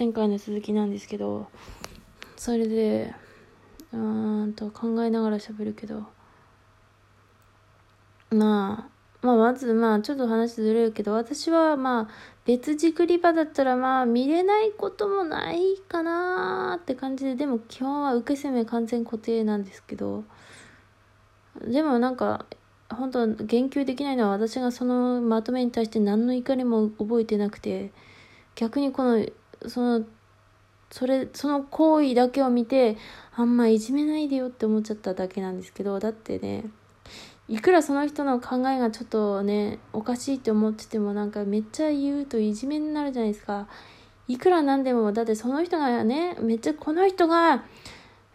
前回の続きなんですけどそれでうーんと考えながら喋るけどまあまあ、まず、まあ、ちょっと話ずれるけど、私は、まあ、別軸リバだったら、まあ、見れないこともないかなって感じで、でも、基本は受け攻め完全固定なんですけど、でも、なんか、本当言及できないのは、私がそのまとめに対して何の怒りも覚えてなくて、逆にこの、その、それ、その行為だけを見て、あんまいじめないでよって思っちゃっただけなんですけど、だってね、いくらその人の考えがちょっとねおかしいって思っててもなんかめっちゃ言うといじめになるじゃないですか。いくらなんでもだってその人がねめっちゃこの人が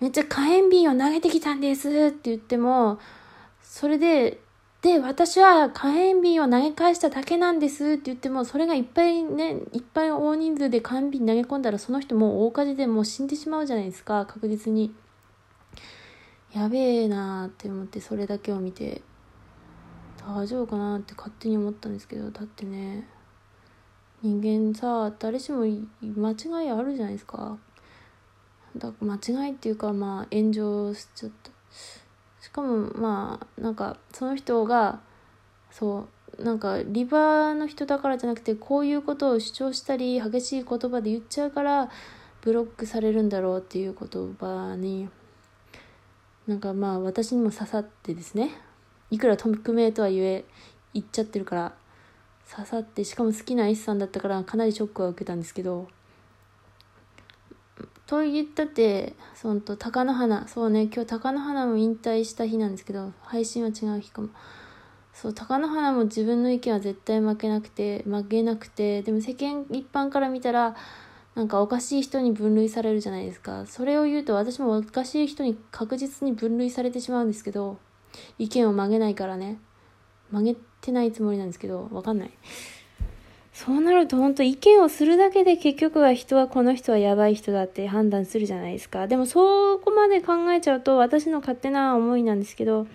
めっちゃ火炎瓶を投げてきたんですって言ってもそれでで私は火炎瓶を投げ返しただけなんですって言ってもそれがいっぱいねいっぱい大人数で火炎瓶投げ込んだらその人もう大火事でもう死んでしまうじゃないですか確実に。やべえなーって思ってそれだけを見て。大丈夫かなって勝手に思ったんですけどだってね人間さ誰しも間違いあるじゃないですか。だ間違いっていうかまあ炎上しちゃった。かもまあなんかその人がそうなんかリバーの人だからじゃなくてこういうことを主張したり激しい言葉で言っちゃうからブロックされるんだろうっていう言葉になんかまあ私にも刺さってですね。いくら匿名とは言え言っちゃってるから刺さってしかも好きな S さんだったからかなりショックは受けたんですけどと言ったってそのと貴乃花そうね今日貴乃花も引退した日なんですけど配信は違う日かもそう貴乃花も自分の意見は絶対負けなくて負けなくてでも世間一般から見たらなんかおかしい人に分類されるじゃないですか。それを言うと私もおかしい人に確実に分類されてしまうんですけど、意見を曲げないからね。曲げてないつもりなんですけど、わかんない。そうなると本当意見をするだけで結局は人はこの人はやばい人だって判断するじゃないですか。でもそこまで考えちゃうと私の勝手な思いなんですけど、っ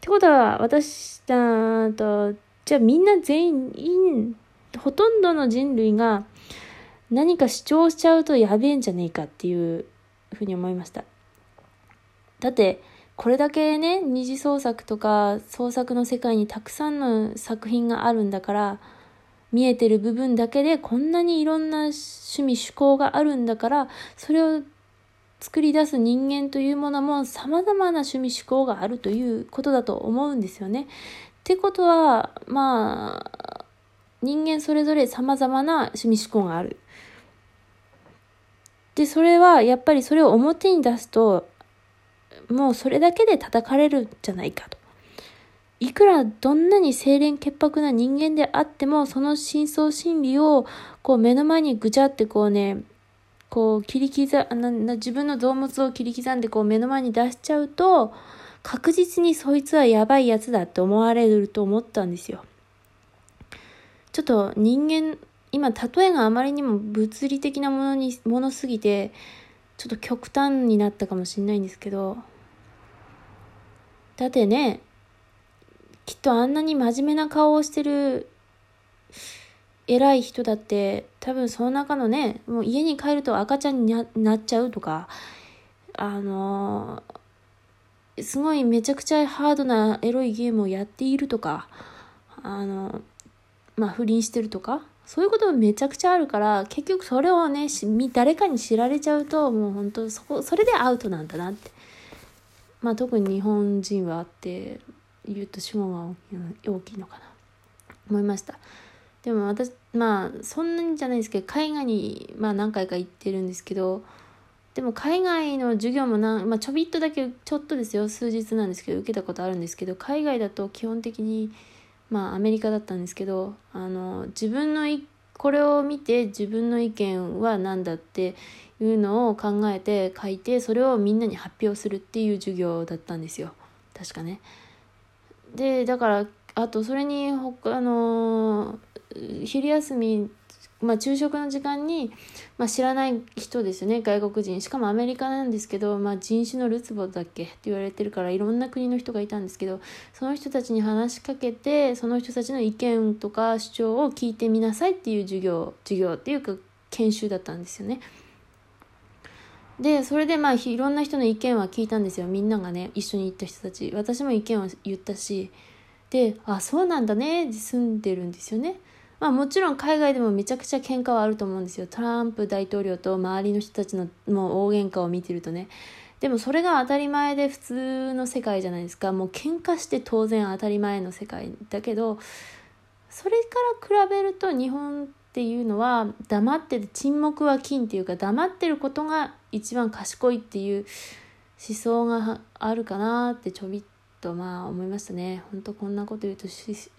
てことは私だと、じゃあみんな全員、ほとんどの人類が何か主張しちゃうとやべえんじゃねえかっていうふうに思いました。だって、これだけね、二次創作とか創作の世界にたくさんの作品があるんだから、見えてる部分だけでこんなにいろんな趣味趣向があるんだから、それを作り出す人間というものも様々な趣味趣向があるということだと思うんですよね。ってことは、まあ、人間それぞれ様々な趣味趣向がある。で、それはやっぱりそれを表に出すと、もうそれだけで叩かれるんじゃないかと。いくらどんなに清廉潔白な人間であっても、その深層心理をこう目の前にぐちゃってこうね、こう切り刻な自分の動物を切り刻んでこう目の前に出しちゃうと、確実にそいつはやばいやつだって思われると思ったんですよ。ちょっと人間今例えがあまりにも物理的なものにものすぎてちょっと極端になったかもしれないんですけどだってねきっとあんなに真面目な顔をしてる偉い人だって多分その中のねもう家に帰ると赤ちゃんになっちゃうとかあのすごいめちゃくちゃハードなエロいゲームをやっているとかあのまあ不倫してるとかそういうこともめちゃくちゃあるから、結局それをね、誰かに知られちゃうと、もう本当そこ、それでアウトなんだなって。まあ特に日本人はあって、言うと主語が大きいのかな。思いました。でも私、まあそんなにじゃないですけど、海外に、まあ何回か行ってるんですけど、でも海外の授業もな、まあ、ちょびっとだけちょっとですよ数日なんですけど受けたことあるんですけど海外だと基本的にまあアメリカだったんですけどあの自分のこれを見て自分の意見は何だっていうのを考えて書いてそれをみんなに発表するっていう授業だったんですよ確かね。でだからあとそれに他の昼休みまあ、昼食の時間に、まあ、知らない人ですよね外国人しかもアメリカなんですけど、まあ、人種のるつぼだっけって言われてるからいろんな国の人がいたんですけどその人たちに話しかけてその人たちの意見とか主張を聞いてみなさいっていう授業授業っていうか研修だったんですよね。でそれでまあいろんな人の意見は聞いたんですよ。みんながね一緒に行った人たち。私も意見を言ったし。であそうなんだね。住んでるんですよね。まあもちろん海外でもめちゃくちゃ喧嘩はあると思うんですよ。トランプ大統領と周りの人たちのもう大喧嘩を見てるとね。でもそれが当たり前で普通の世界じゃないですか。もう喧嘩して当然当たり前の世界だけどそれから比べると日本っていうのは黙ってて沈黙は金っていうか黙ってることが一番賢いっていう思想があるかなってちょびっとまあ思いましたね。ほんとこんなこと言うとし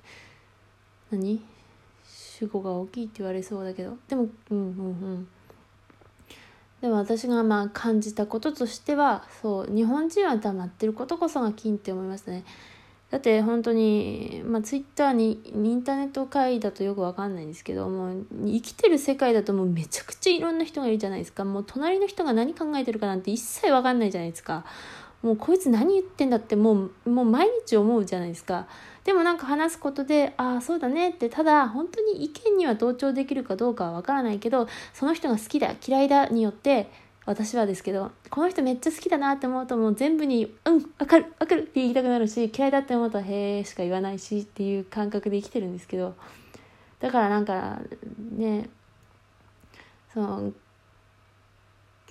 何？主語が大きいって言われそうだけど。でもうんうんうん。でも私がまあ感じたこととしてはそう日本人は黙ってることこそが金って思いましたね。だって本当に、まあ、ツイッターにインターネット会だとよくわかんないんですけどもう生きてる世界だともうめちゃくちゃいろんな人がいるじゃないですか。もう隣の人が何考えてるかなんて一切わかんないじゃないですか。もうこいつ何言ってんだってもうもう毎日思うじゃないですか。でもなんか話すことでああそうだねってただ本当に意見には同調できるかどうかはわからないけどその人が好きだ嫌いだによって私はですけどこの人めっちゃ好きだなって思うともう全部に「うんわかるわかる」って言いたくなるし嫌いだって思うと「へえ」しか言わないしっていう感覚で生きてるんですけどだからなんかねその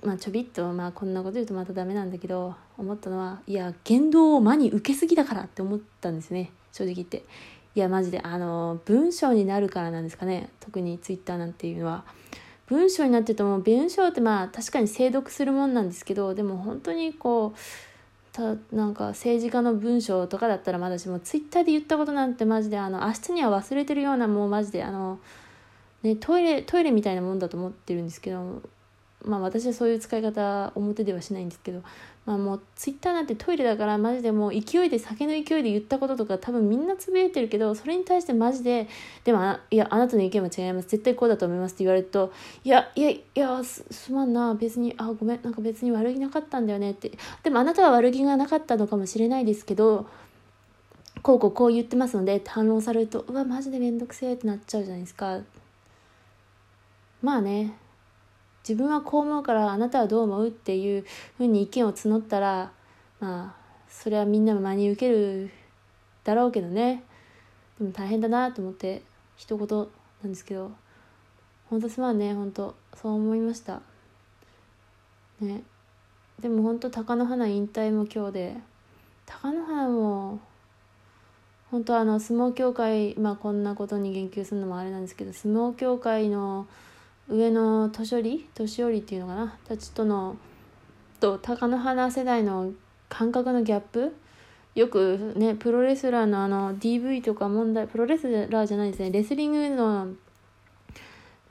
まあちょびっとまあこんなこと言うとまたダメなんだけど思ったのはいや言動を真に受けすぎだからって思ったんですね正直言っていやマジであの文章になるからなんですかね特にツイッターなんていうのは。文章になってても文章ってまあ確かに精読するもんなんですけどでも本当にこうたなんか政治家の文章とかだったらまだしもツイッターで言ったことなんてマジであの明日には忘れてるようなもうマジであの、ね、トイレトイレみたいなもんだと思ってるんですけどまあ私はそういう使い方表ではしないんですけどまあもうツイッターなんてトイレだからマジでもう勢いで酒の勢いで言ったこととか多分みんなつぶやいてるけどそれに対してマジででもいやあなたの意見は違います。絶対こうだと思いますって言われるといやいやいやすすまんな別にあごめんなんか別に悪気なかったんだよねって。でもあなたは悪気がなかったのかもしれないですけどこうこうこう言ってますのでって反論されるとうわマジでめんどくせえってなっちゃうじゃないですか。まあね。自分はこう思うからあなたはどう思うっていうふうに意見を募ったらまあそれはみんなも真に受けるだろうけどね。でも大変だなと思って一言なんですけど本当すまんね本当。そう思いました。ね。でも本当貴乃花引退も今日で貴乃花も本当あの相撲協会まあこんなことに言及するのもあれなんですけど相撲協会の上の年寄り年寄りっていうのかなたちとのと貴乃花世代の感覚のギャップよくねプロレスラーのあの DV とか問題プロレスラーじゃないですねレスリングの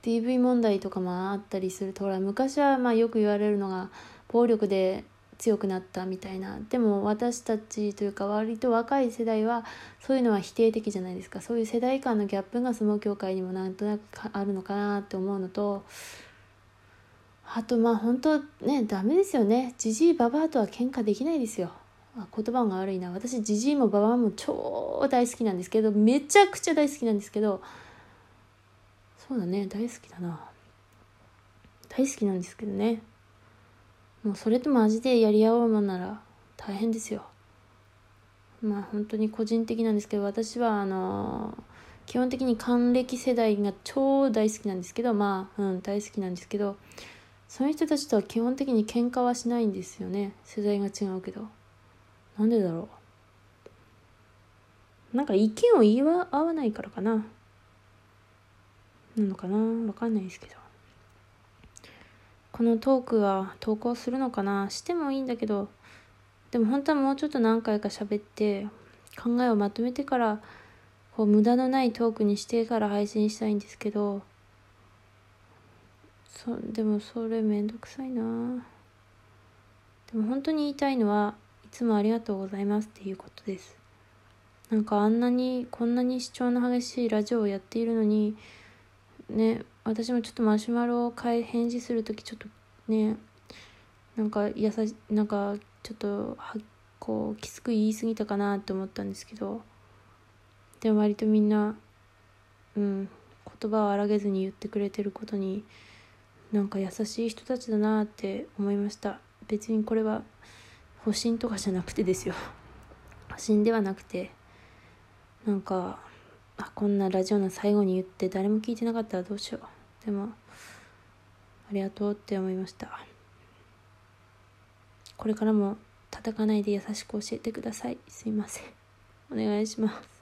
DV 問題とかもあったりするとほら昔はまあよく言われるのが暴力で強くなったみたいな。でも私たちというか割と若い世代はそういうのは否定的じゃないですか。そういう世代間のギャップが相撲協会にもなんとなくあるのかなって思うのとあとまあ本当ねダメですよね。じじいばばあとは喧嘩できないですよ。言葉が悪いな。私じじいもばばあも超大好きなんですけどめちゃくちゃ大好きなんですけどそうだね。大好きだな。大好きなんですけどね。もうそれとマジでやり合おうもんなら大変ですよ。まあ本当に個人的なんですけど私はあの基本的に還暦世代が超大好きなんですけどまあうん大好きなんですけどその人たちとは基本的に喧嘩はしないんですよね。世代が違うけど。なんでだろう。なんか意見を言い合わないからかな。なのかな。わかんないですけど。このトークは投稿するのかな？してもいいんだけどでも本当はもうちょっと何回か喋って考えをまとめてからこう無駄のないトークにしてから配信したいんですけどそでもそれめんどくさいな。でも本当に言いたいのはいつもありがとうございますっていうことです。なんかあんなにこんなに主張の激しいラジオをやっているのにね私もちょっとマシュマロを返事する時ちょっとねなんか優しなんかちょっとはこうきつく言い過ぎたかなって思ったんですけどでも割とみんなうん言葉を荒げずに言ってくれてることになんか優しい人たちだなって思いました。別にこれは保身とかじゃなくてですよ。保身ではなくてなんかあこんなラジオの最後に言って誰も聞いてなかったらどうしよう。でもありがとうって思いました。これからも叩かないで優しく教えてください。すいません。お願いします。